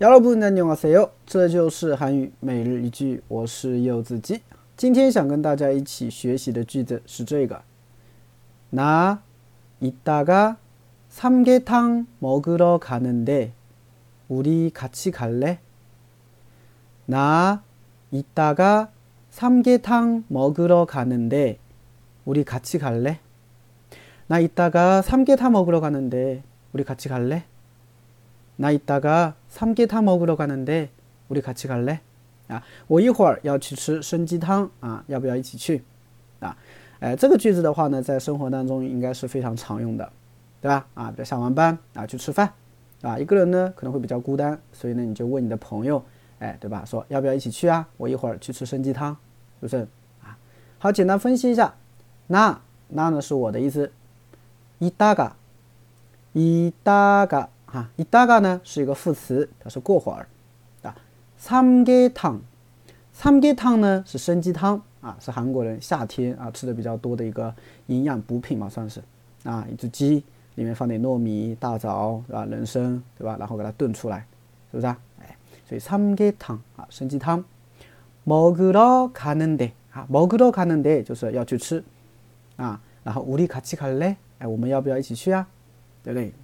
여러분안녕하세요，这就是韩语每日一句，我是柚子鸡。今天想跟大家一起学习的句子是这个：나이따가삼계탕먹으러가는데우리같이갈래나이따가삼계탕먹으러가는데우리같이갈래나이따가삼계탕먹으러가는데우리같이갈래 那一大个三鸡汤먹으러가는데우리같이갈래啊，我一会儿要去吃参鸡汤啊，要不要一起去？啊，哎，这个句子的话呢，在生活当中应该是非常常用的，对吧？啊，比如下完班啊去吃饭啊，一个人呢可能会比较孤单，所以呢你就问你的朋友，哎，对吧？说要不要一起去啊？我一会儿去吃参鸡汤，是不是？啊，好，简单分析一下，那那呢是我的意思，一大个，一大个。 啊，一大嘎呢是一个副词，表示过会儿。啊，삼계汤，삼계汤呢是参鸡汤啊，是韩国人夏天啊吃的比较多的一个营养补品嘛，算是啊，一只鸡里面放点糯米、大枣啊、人参，对吧？然后给它炖出来，是不是啊？哎，所以삼계汤啊，参鸡汤。먹으러가는 데， 啊，먹으러가는 데就是要去吃啊，然后우리같이갈 래？ 哎，我们要不要一起去啊？对不对？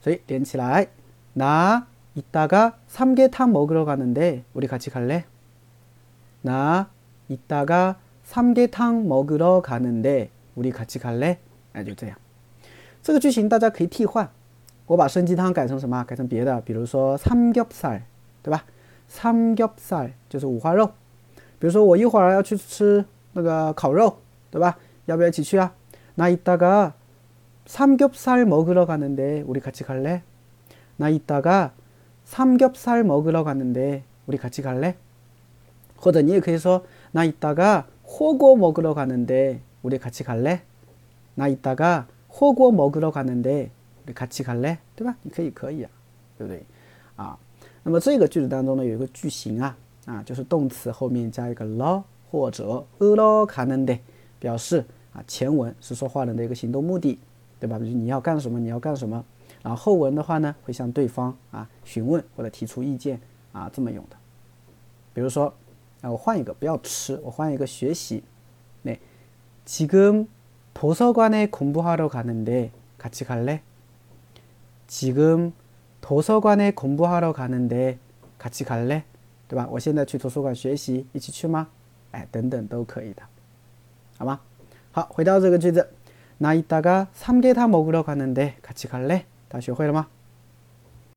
所以连起来，나이따가삼계탕먹으러가는데우리같이갈래나이따가삼계탕먹으러가는데우리같이갈 래？ 哎，就这样。这个句型大家可以替换，我把参鸡汤改成什么？改成别的，比如说삼겹 살， 对吧？삼겹살就是五花肉。比如说我一会儿要去吃那个烤肉，对吧？要不要一起去啊？나이따가 삼겹살 먹으러 가는데 우리 같이 갈래? 나 이따가 삼겹살 먹으러 가는데 우리 같이 갈래? 或者你也可以说나 이따가 호고 먹으러 가는데 우리 같이 갈래? 나 이따가 호고 먹으러 가는데 우리 같이 갈래? 对吧？你可以可以啊，对不对？啊，那么这个句子当中呢有一个句型啊，啊，就是动词后面加一个了或者 对吧？比如你要干什么，你要干什么，然后后文的话呢，会向对方啊询问或者提出意见啊，这么用的。比如说，啊，我换一个，不要吃，我换一个学习。那，지금도서관에공부하러가는데같이갈 래？ 지금도서관에공부하러가는데같이갈 래？ 对吧？我现在去图书馆学习，一起去吗？哎，等等都可以的，好吗？好，回到这个句子。 나 이따가 삼계탕 먹으러 가는데 같이 갈래? 다시 호이마